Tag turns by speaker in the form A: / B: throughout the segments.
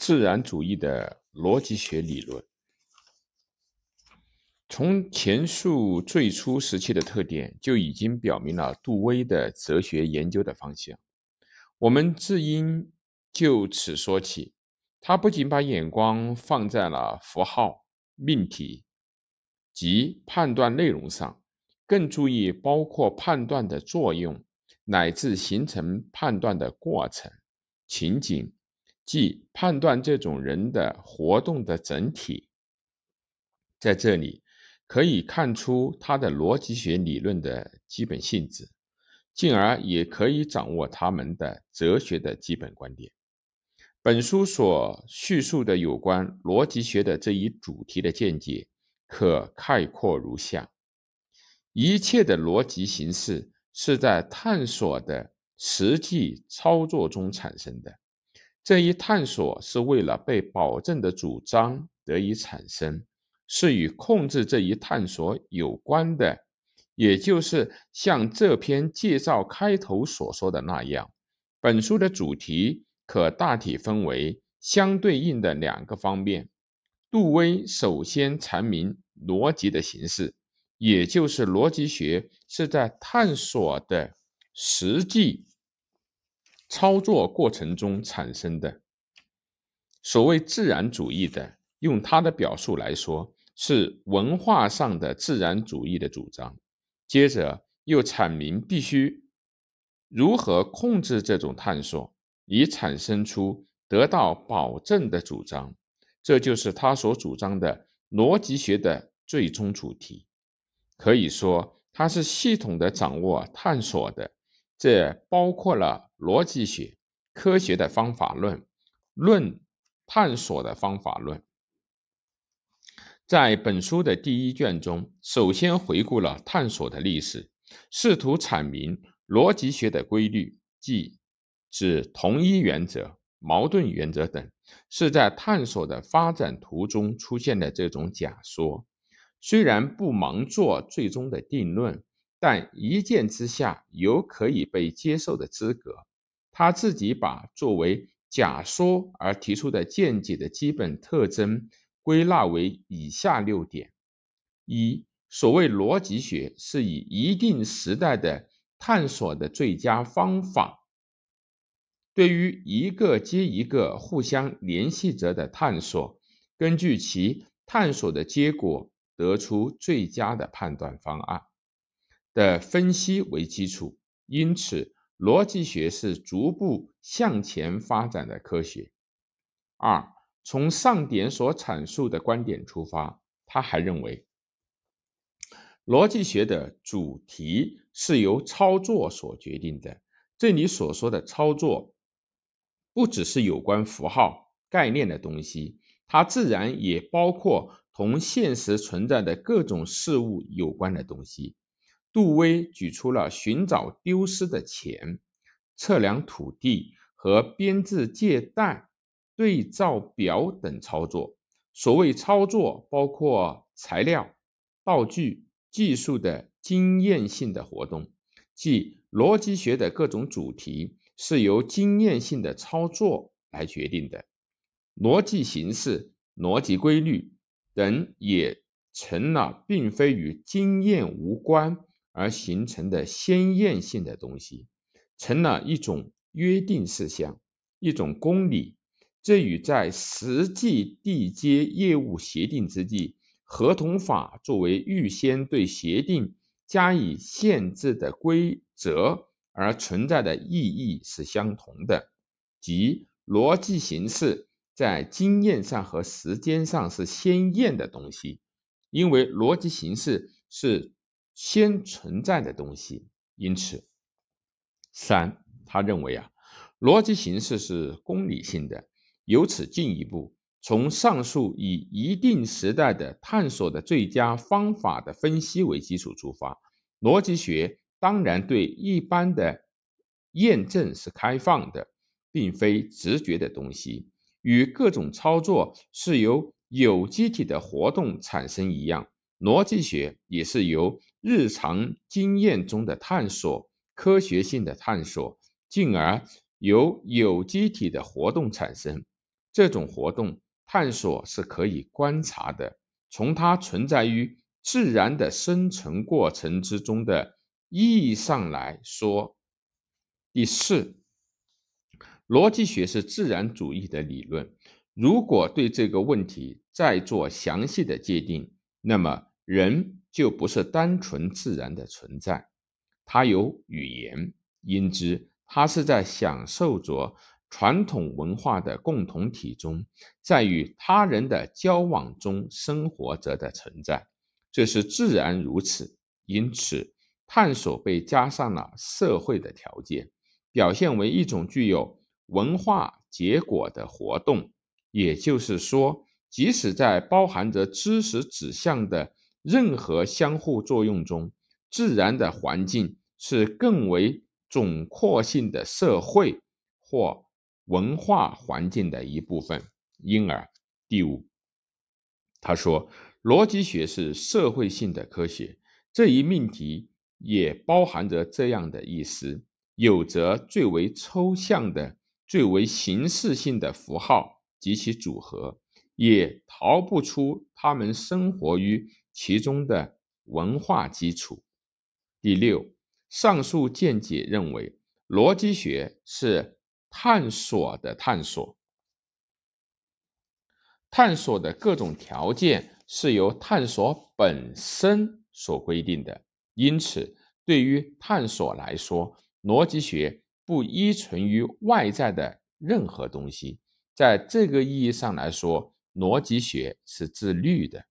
A: 自然主义的逻辑学理论，从前述最初时期的特点就已经表明了杜威的哲学研究的方向。我们自应就此说起。他不仅把眼光放在了符号、命题及判断内容上，更注意包括判断的作用乃至形成判断的过程、情景。即判断这种人的活动的整体，在这里可以看出他的逻辑学理论的基本性质，进而也可以掌握他们的哲学的基本观点。本书所叙述的有关逻辑学的这一主题的见解，可概括如下：一切的逻辑形式是在探索的实际操作中产生的。这一探索是为了被保证的主张得以产生，是与控制这一探索有关的，也就是像这篇介绍开头所说的那样，本书的主题可大体分为相对应的两个方面。杜威首先阐明逻辑的形式，也就是逻辑学是在探索的实际。操作过程中产生的所谓自然主义的，用他的表述来说，是文化上的自然主义的主张。接着又阐明必须如何控制这种探索，以产生出得到保证的主张。这就是他所主张的逻辑学的最终主题。可以说，他是系统的掌握探索的。这包括了逻辑学、科学的方法论、论探索的方法论。在本书的第一卷中，首先回顾了探索的历史，试图阐明逻辑学的规律，即指同一原则、矛盾原则等是在探索的发展途中出现的这种假说，虽然不盲做最终的定论。但一见之下有可以被接受的资格。他自己把作为假说而提出的见解的基本特征归纳为以下六点：一、所谓逻辑学是以一定时代的探索的最佳方法，对于一个接一个互相联系着的探索，根据其探索的结果得出最佳的判断方案。的分析为基础，因此逻辑学是逐步向前发展的科学。二，从上点所阐述的观点出发，他还认为，逻辑学的主题是由操作所决定的。这里所说的操作，不只是有关符号、概念的东西，它自然也包括同现实存在的各种事物有关的东西。杜威举出了寻找丢失的钱、测量土地和编制借贷对照表等操作。所谓操作，包括材料、道具、技术的经验性的活动，即逻辑学的各种主题是由经验性的操作来决定的。逻辑形式、逻辑规律等也成了并非与经验无关。而形成的鲜艳性的东西，成了一种约定事项，一种公理。这与在实际缔结业务协定之际，合同法作为预先对协定加以限制的规则而存在的意义是相同的。即逻辑形式在经验上和时间上是鲜艳的东西，因为逻辑形式是。先存在的东西，因此，三，他认为啊，逻辑形式是公理性的。由此进一步，从上述以一定时代的探索的最佳方法的分析为基础出发，逻辑学当然对一般的验证是开放的，并非直觉的东西，与各种操作是由有机体的活动产生一样，逻辑学也是由。日常经验中的探索，科学性的探索，进而由有机体的活动产生。这种活动探索是可以观察的，从它存在于自然的生成过程之中的意义上来说。第四，逻辑学是自然主义的理论。如果对这个问题再做详细的界定，那么人就不是单纯自然的存在，他有语言，因之他是在享受着传统文化的共同体中，在与他人的交往中生活着的存在，这是自然如此。因此，探索被加上了社会的条件，表现为一种具有文化结果的活动。也就是说，即使在包含着知识指向的任何相互作用中，自然的环境是更为总括性的社会或文化环境的一部分。因而，第五，他说，逻辑学是社会性的科学。这一命题也包含着这样的意思：有着最为抽象的、最为形式性的符号。及其组合也逃不出他们生活于其中的文化基础。第六，上述见解认为，逻辑学是探索的探索，探索的各种条件是由探索本身所规定的。因此，对于探索来说，逻辑学不依存于外在的任何东西。在这个意义上来说，逻辑学是自律的。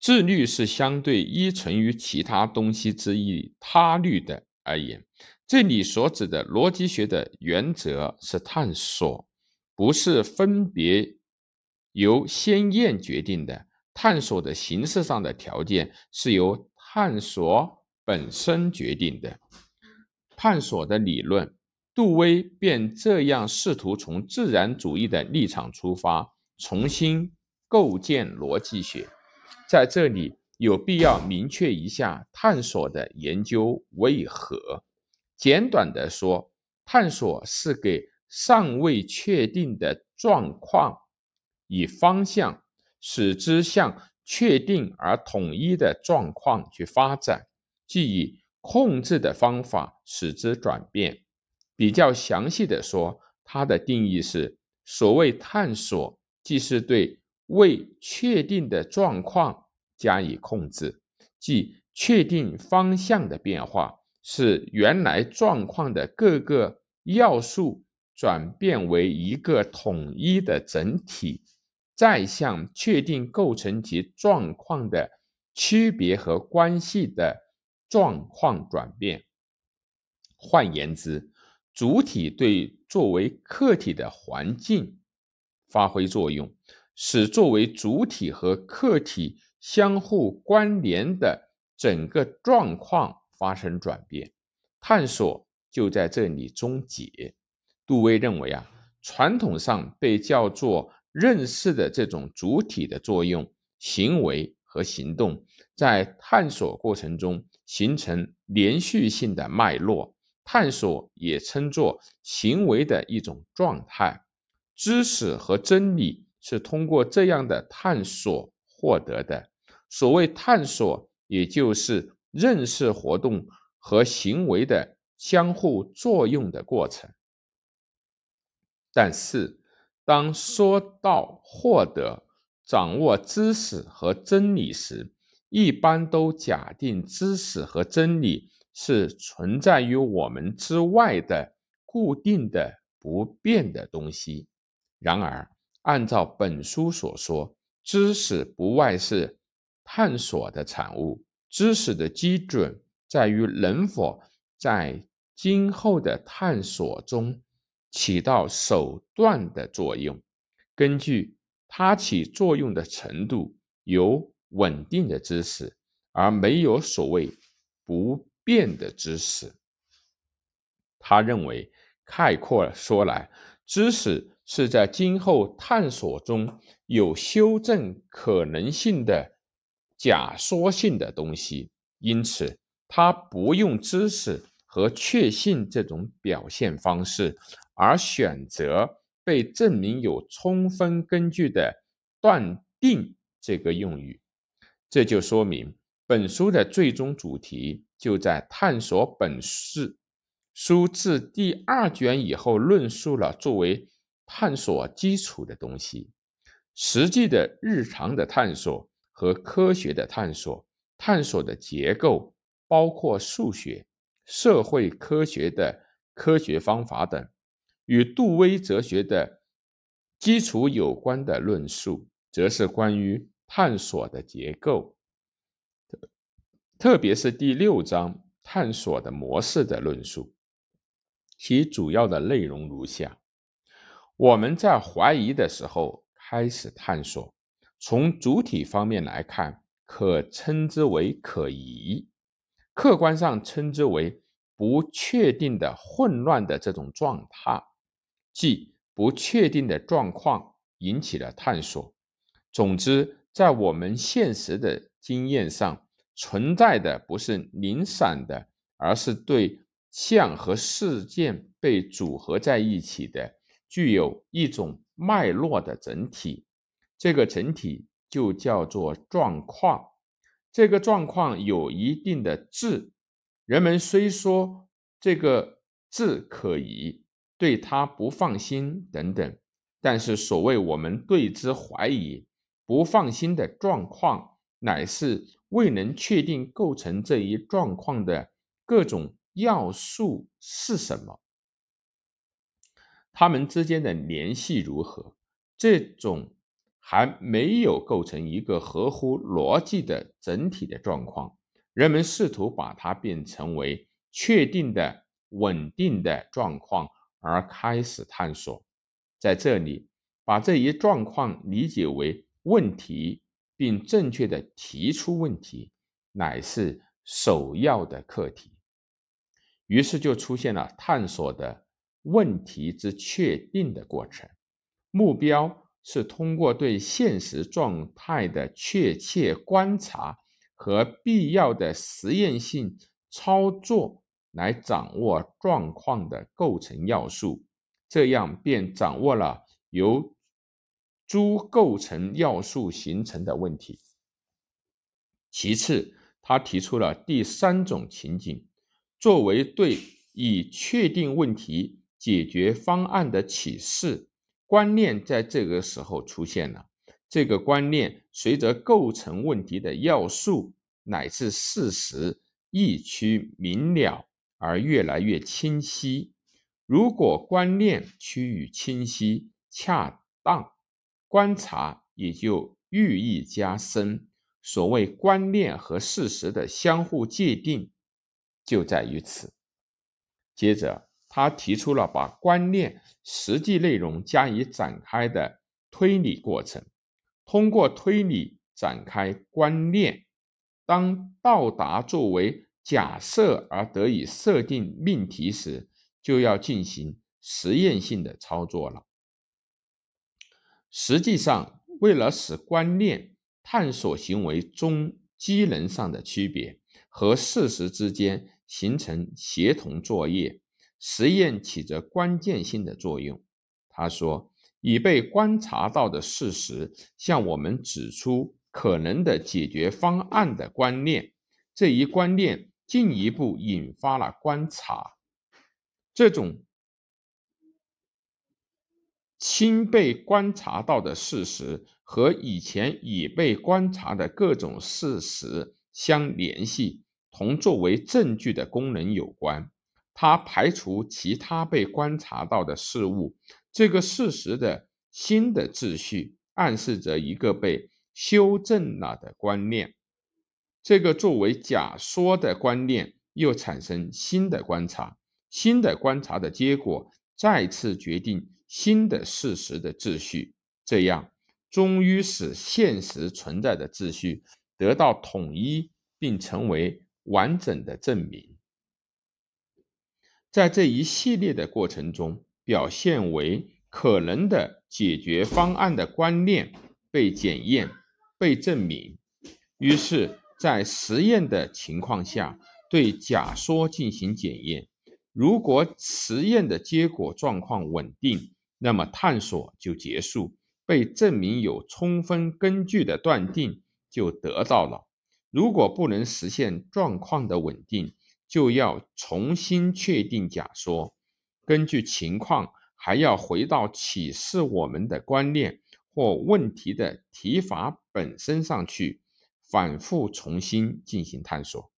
A: 自律是相对依存于其他东西之一他律的而言。这里所指的逻辑学的原则是探索，不是分别由先验决定的。探索的形式上的条件是由探索本身决定的。探索的理论。杜威便这样试图从自然主义的立场出发，重新构建逻辑学。在这里，有必要明确一下探索的研究为何。简短的说，探索是给尚未确定的状况以方向，使之向确定而统一的状况去发展，即以控制的方法使之转变。比较详细的说，它的定义是：所谓探索，即是对未确定的状况加以控制，即确定方向的变化，是原来状况的各个要素转变为一个统一的整体，再向确定构成其状况的区别和关系的状况转变。换言之，主体对作为客体的环境发挥作用，使作为主体和客体相互关联的整个状况发生转变。探索就在这里终结。杜威认为啊，传统上被叫做认识的这种主体的作用、行为和行动，在探索过程中形成连续性的脉络。探索也称作行为的一种状态，知识和真理是通过这样的探索获得的。所谓探索，也就是认识活动和行为的相互作用的过程。但是，当说到获得、掌握知识和真理时，一般都假定知识和真理。是存在于我们之外的固定的不变的东西。然而，按照本书所说，知识不外是探索的产物。知识的基准在于能否在今后的探索中起到手段的作用。根据它起作用的程度，有稳定的知识，而没有所谓不。变的知识，他认为，概括说来，知识是在今后探索中有修正可能性的假说性的东西，因此他不用知识和确信这种表现方式，而选择被证明有充分根据的断定这个用语。这就说明本书的最终主题就在探索本书书自第二卷以后论述了作为探索基础的东西，实际的日常的探索和科学的探索，探索的结构包括数学、社会科学的科学方法等。与杜威哲学的基础有关的论述，则是关于探索的结构，特别是第六章探索的模式的论述。其主要的内容如下：我们在怀疑的时候开始探索，从主体方面来看，可称之为可疑；客观上称之为不确定的、混乱的这种状态。即不确定的状况引起了探索。总之，在我们现实的经验上，存在的不是零散的，而是对象和事件被组合在一起的，具有一种脉络的整体。这个整体就叫做状况。这个状况有一定的质。人们虽说这个质可疑。对他不放心等等，但是所谓我们对之怀疑、不放心的状况，乃是未能确定构成这一状况的各种要素是什么，它们之间的联系如何？这种还没有构成一个合乎逻辑的整体的状况，人们试图把它变成为确定的、稳定的状况。而开始探索，在这里把这一状况理解为问题，并正确的提出问题，乃是首要的课题。于是就出现了探索的问题之确定的过程，目标是通过对现实状态的确切观察和必要的实验性操作。来掌握状况的构成要素，这样便掌握了由诸构成要素形成的问题。其次，他提出了第三种情景，作为对已确定问题解决方案的启示观念，在这个时候出现了。这个观念随着构成问题的要素乃至事实一趋明了。而越来越清晰。如果观念趋于清晰、恰当，观察也就寓意加深。所谓观念和事实的相互界定，就在于此。接着，他提出了把观念实际内容加以展开的推理过程。通过推理展开观念，当到达作为。假设而得以设定命题时，就要进行实验性的操作了。实际上，为了使观念探索行为中机能上的区别和事实之间形成协同作业，实验起着关键性的作用。他说：“已被观察到的事实向我们指出可能的解决方案的观念，这一观念。”进一步引发了观察，这种新被观察到的事实和以前已被观察的各种事实相联系，同作为证据的功能有关。它排除其他被观察到的事物，这个事实的新的秩序暗示着一个被修正了的观念。这个作为假说的观念又产生新的观察，新的观察的结果再次决定新的事实的秩序，这样终于使现实存在的秩序得到统一，并成为完整的证明。在这一系列的过程中，表现为可能的解决方案的观念被检验、被证明，于是。在实验的情况下，对假说进行检验。如果实验的结果状况稳定，那么探索就结束，被证明有充分根据的断定就得到了。如果不能实现状况的稳定，就要重新确定假说。根据情况，还要回到启示我们的观念或问题的提法本身上去，反复重新进行探索。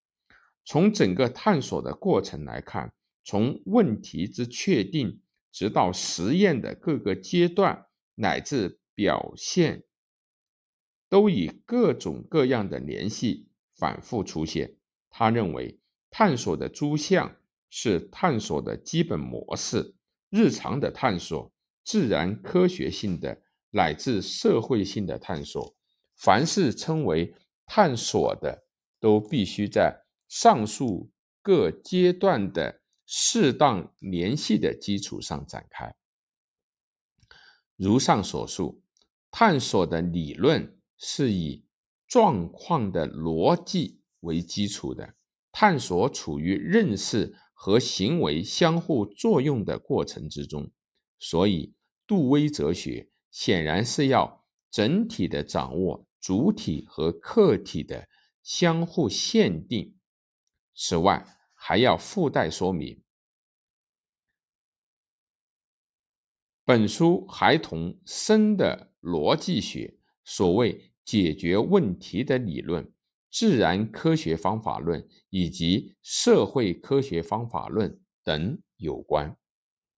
A: 从整个探索的过程来看，从问题之确定，直到实验的各个阶段乃至表现，都以各种各样的联系反复出现。他认为，探索的诸项是探索的基本模式，日常的探索、自然科学性的乃至社会性的探索，凡是称为探索的，都必须在。上述各阶段的适当联系的基础上展开。如上所述，探索的理论是以状况的逻辑为基础的。探索处于认识和行为相互作用的过程之中，所以杜威哲学显然是要整体的掌握主体和客体的相互限定。此外，还要附带说明，本书还同深的逻辑学、所谓解决问题的理论、自然科学方法论以及社会科学方法论等有关。